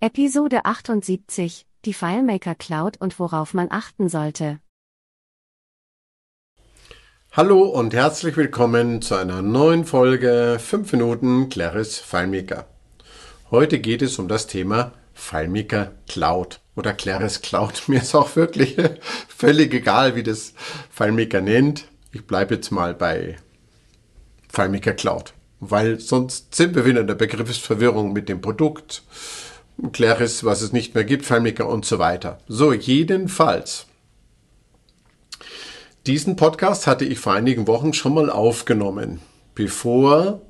Episode 78, die FileMaker Cloud und worauf man achten sollte. Hallo und herzlich willkommen zu einer neuen Folge 5 Minuten Claris FileMaker. Heute geht es um das Thema FileMaker Cloud oder Claris Cloud. Mir ist auch wirklich völlig egal, wie das FileMaker nennt. Ich bleibe jetzt mal bei FileMaker Cloud, weil sonst sind wir wieder in der Begriffsverwirrung mit dem Produkt Claris, was es nicht mehr gibt, FileMaker und so weiter. So, jedenfalls. Diesen Podcast hatte ich vor einigen Wochen schon mal aufgenommen, bevor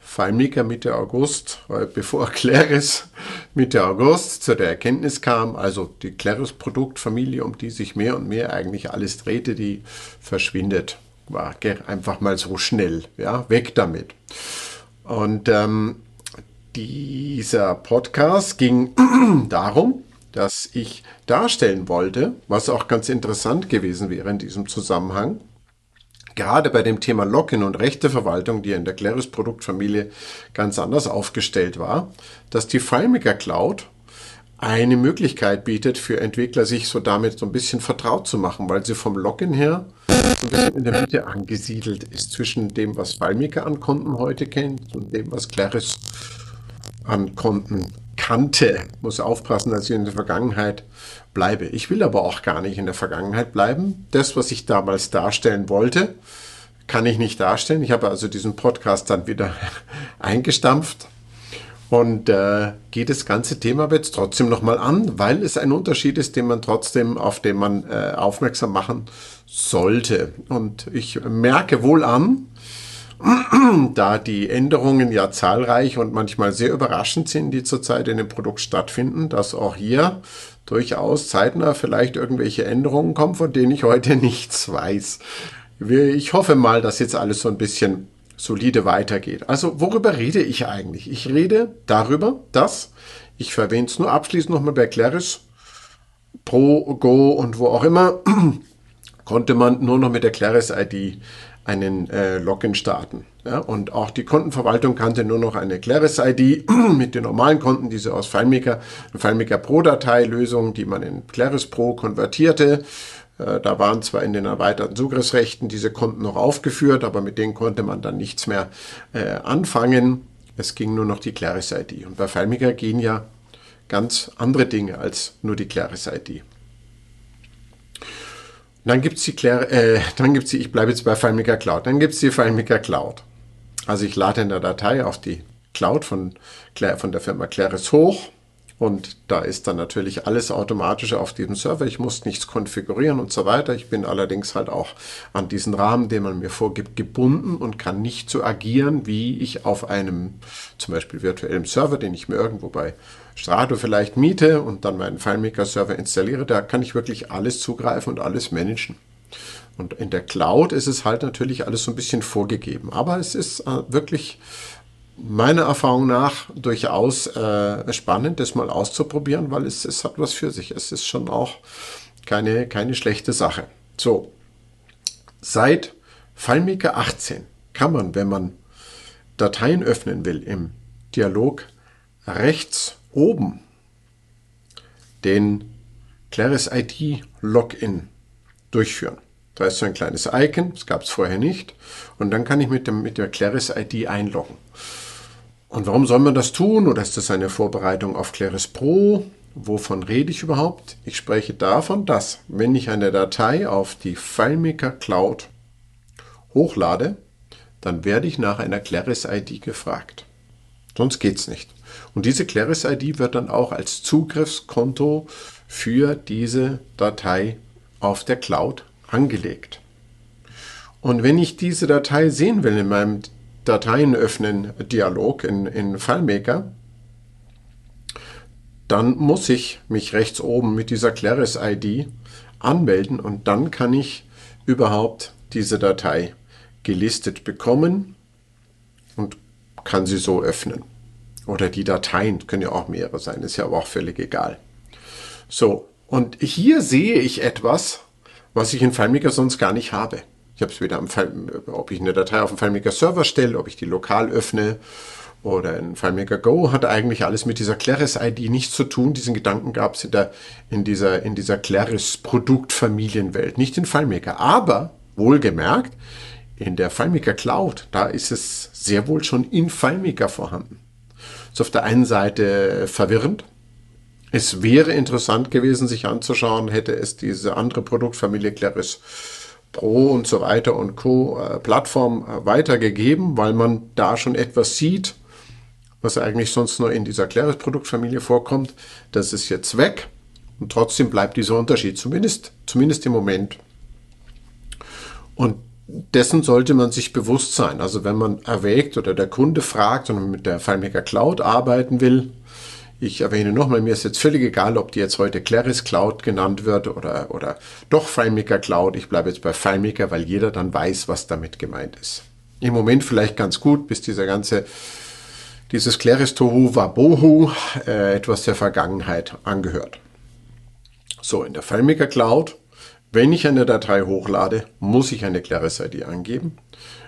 FileMaker Mitte August, äh, bevor Claris Mitte August zu der Erkenntnis kam, also die Claris Produktfamilie, um die sich mehr und mehr eigentlich alles drehte, die verschwindet. War einfach mal so schnell, ja, weg damit. Und ähm, dieser Podcast ging darum, dass ich darstellen wollte, was auch ganz interessant gewesen wäre in diesem Zusammenhang, gerade bei dem Thema Login und Rechteverwaltung, die in der Claris Produktfamilie ganz anders aufgestellt war, dass die FileMaker Cloud eine Möglichkeit bietet für Entwickler, sich so damit so ein bisschen vertraut zu machen, weil sie vom Login her ein bisschen in der Mitte angesiedelt ist zwischen dem, was FileMaker an Konten heute kennt und dem, was Claris an Konten kannte. Muss aufpassen, dass ich in der Vergangenheit bleibe. Ich will aber auch gar nicht in der Vergangenheit bleiben. Das, was ich damals darstellen wollte, kann ich nicht darstellen. Ich habe also diesen Podcast dann wieder eingestampft und äh, geht das ganze Thema jetzt trotzdem nochmal an, weil es ein Unterschied ist, den man trotzdem, auf den man äh, aufmerksam machen sollte. Und ich merke wohl an, da die Änderungen ja zahlreich und manchmal sehr überraschend sind, die zurzeit in dem Produkt stattfinden, dass auch hier durchaus zeitnah vielleicht irgendwelche Änderungen kommen, von denen ich heute nichts weiß. Ich hoffe mal, dass jetzt alles so ein bisschen solide weitergeht. Also worüber rede ich eigentlich? Ich rede darüber, dass, ich verwende es nur abschließend nochmal bei Claris, Pro, Go und wo auch immer, konnte man nur noch mit der Claris ID einen äh, Login starten. Ja, und auch die Kontenverwaltung kannte nur noch eine Claris-ID mit den normalen Konten, diese aus FileMaker, FileMaker Pro-Datei-Lösung, die man in Claris Pro konvertierte. Äh, da waren zwar in den erweiterten Zugriffsrechten diese Konten noch aufgeführt, aber mit denen konnte man dann nichts mehr äh, anfangen. Es ging nur noch die Claris-ID. Und bei FileMaker gehen ja ganz andere Dinge als nur die Claris-ID. Dann gibt es die, äh, dann gibt's die, ich bleibe jetzt bei FileMaker Cloud, dann gibt es die FileMaker Cloud. Also ich lade in der Datei auf die Cloud von, von der Firma Claris hoch und da ist dann natürlich alles automatisch auf diesem Server. Ich muss nichts konfigurieren und so weiter. Ich bin allerdings halt auch an diesen Rahmen, den man mir vorgibt, gebunden und kann nicht so agieren, wie ich auf einem zum Beispiel virtuellen Server, den ich mir irgendwo bei Strato vielleicht miete und dann meinen FileMaker-Server installiere. Da kann ich wirklich alles zugreifen und alles managen. Und in der Cloud ist es halt natürlich alles so ein bisschen vorgegeben. Aber es ist äh, wirklich meiner Erfahrung nach durchaus äh, spannend, das mal auszuprobieren, weil es, es hat was für sich. Es ist schon auch keine, keine schlechte Sache. So, seit FileMaker 18 kann man, wenn man Dateien öffnen will im Dialog, rechts oben den Claris ID Login durchführen. Da ist so ein kleines Icon, das gab es vorher nicht. Und dann kann ich mit, dem, mit der Claris ID einloggen. Und warum soll man das tun? Oder ist das eine Vorbereitung auf Claris Pro? Wovon rede ich überhaupt? Ich spreche davon, dass, wenn ich eine Datei auf die FileMaker Cloud hochlade, dann werde ich nach einer Claris ID gefragt. Sonst geht es nicht. Und diese Claris ID wird dann auch als Zugriffskonto für diese Datei auf der Cloud angelegt. Und wenn ich diese Datei sehen will in meinem Dateien öffnen Dialog in, in FileMaker, dann muss ich mich rechts oben mit dieser Claris-ID anmelden und dann kann ich überhaupt diese Datei gelistet bekommen und kann sie so öffnen. Oder die Dateien können ja auch mehrere sein, ist ja aber auch völlig egal. So, und hier sehe ich etwas, was ich in FileMaker sonst gar nicht habe. Ich habe es wieder am ob ich eine Datei auf dem FileMaker Server stelle, ob ich die lokal öffne oder ein FileMaker Go hat eigentlich alles mit dieser Claris-ID nichts zu tun. Diesen Gedanken gab es in, in dieser, in dieser Claris-Produktfamiilienwelt, nicht in FileMaker. Aber, wohlgemerkt, in der FileMaker Cloud, da ist es sehr wohl schon in FileMaker vorhanden. Ist auf der einen Seite verwirrend. Es wäre interessant gewesen, sich anzuschauen, hätte es diese andere Produktfamilie Claris Pro und so weiter und Co. Äh, Plattform äh, weitergegeben, weil man da schon etwas sieht, was eigentlich sonst nur in dieser Claris-Produktfamilie vorkommt. Das ist jetzt weg und trotzdem bleibt dieser Unterschied, zumindest, zumindest im Moment. Und dessen sollte man sich bewusst sein. Also wenn man erwägt oder der Kunde fragt und mit der FileMaker Cloud arbeiten will, ich erwähne nochmal, mir ist jetzt völlig egal, ob die jetzt heute Claris Cloud genannt wird oder, oder doch FileMaker Cloud. Ich bleibe jetzt bei FileMaker, weil jeder dann weiß, was damit gemeint ist. Im Moment vielleicht ganz gut, bis dieser ganze dieses Claris Tohu Wabohu äh, etwas der Vergangenheit angehört. So, in der FileMaker Cloud, wenn ich eine Datei hochlade, muss ich eine Claris ID angeben.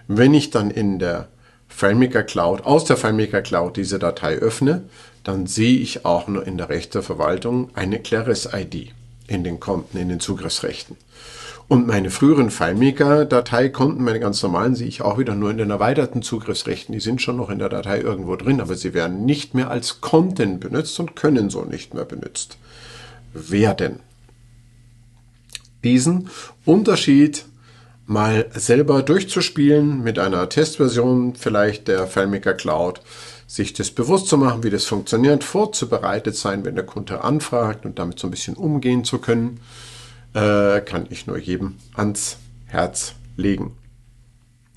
Wenn ich dann in der FileMaker Cloud, aus der FileMaker Cloud diese Datei öffne, dann sehe ich auch nur in der Rechteverwaltung eine Claris ID in den Konten, in den Zugriffsrechten. Und meine früheren FileMaker-Dateikonten, meine ganz normalen, sehe ich auch wieder nur in den erweiterten Zugriffsrechten. Die sind schon noch in der Datei irgendwo drin, aber sie werden nicht mehr als Content benutzt und können so nicht mehr benutzt werden. Diesen Unterschied mal selber durchzuspielen mit einer Testversion vielleicht der FileMaker Cloud, sich das bewusst zu machen, wie das funktioniert, vorzubereitet sein, wenn der Kunde anfragt und damit so ein bisschen umgehen zu können äh, kann ich nur jedem ans Herz legen.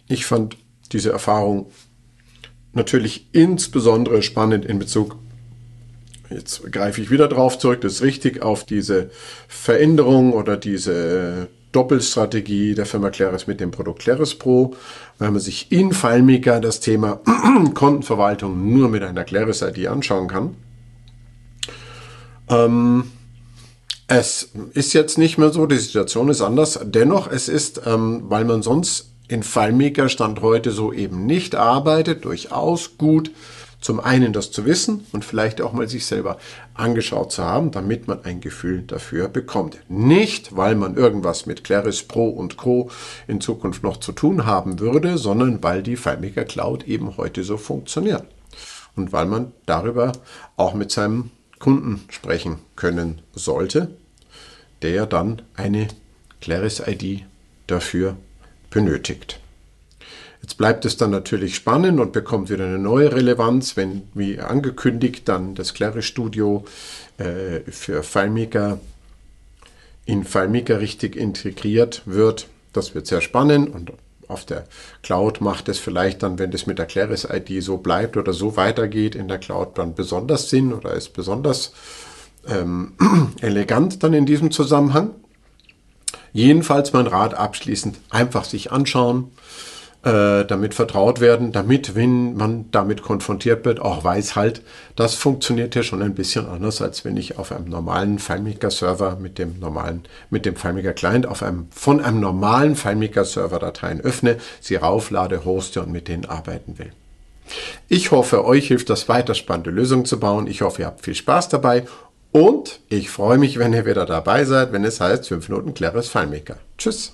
Ich fand diese Erfahrung natürlich insbesondere spannend in Bezug, jetzt greife ich wieder drauf zurück, das ist richtig, auf diese Veränderung oder diese Doppelstrategie der Firma Claris mit dem Produkt Claris Pro, weil man sich in FileMaker das Thema Kontenverwaltung nur mit einer Claris ID anschauen kann. Ähm, es ist jetzt nicht mehr so, die Situation ist anders. Dennoch, es ist, ähm, weil man sonst in FileMaker Stand heute so eben nicht arbeitet, durchaus gut, zum einen das zu wissen und vielleicht auch mal sich selber angeschaut zu haben, damit man ein Gefühl dafür bekommt. Nicht, weil man irgendwas mit Claris Pro und Co. in Zukunft noch zu tun haben würde, sondern weil die FileMaker Cloud eben heute so funktioniert. Und weil man darüber auch mit seinem Kunden sprechen können sollte der dann eine Claris-ID dafür benötigt. Jetzt bleibt es dann natürlich spannend und bekommt wieder eine neue Relevanz, wenn, wie angekündigt, dann das Claris Studio äh, für FileMaker in FileMaker richtig integriert wird. Das wird sehr spannend und auf der Cloud macht es vielleicht dann, wenn das mit der Claris ID so bleibt oder so weitergeht, in der Cloud dann besonders Sinn oder ist besonders ähm, elegant dann in diesem Zusammenhang. Jedenfalls mein Rat abschließend einfach sich anschauen, äh, damit vertraut werden, damit, wenn man damit konfrontiert wird, auch weiß halt, das funktioniert ja schon ein bisschen anders, als wenn ich auf einem normalen FileMaker-Server mit dem normalen, mit dem FileMaker-Client auf einem, von einem normalen FileMaker-Server Dateien öffne, sie rauflade, hoste und mit denen arbeiten will. Ich hoffe, euch hilft das weiter spannende Lösungen zu bauen. Ich hoffe, ihr habt viel Spaß dabei und ich freue mich, wenn ihr wieder dabei seid, wenn es heißt 5 Minuten Claris FileMaker. Tschüss.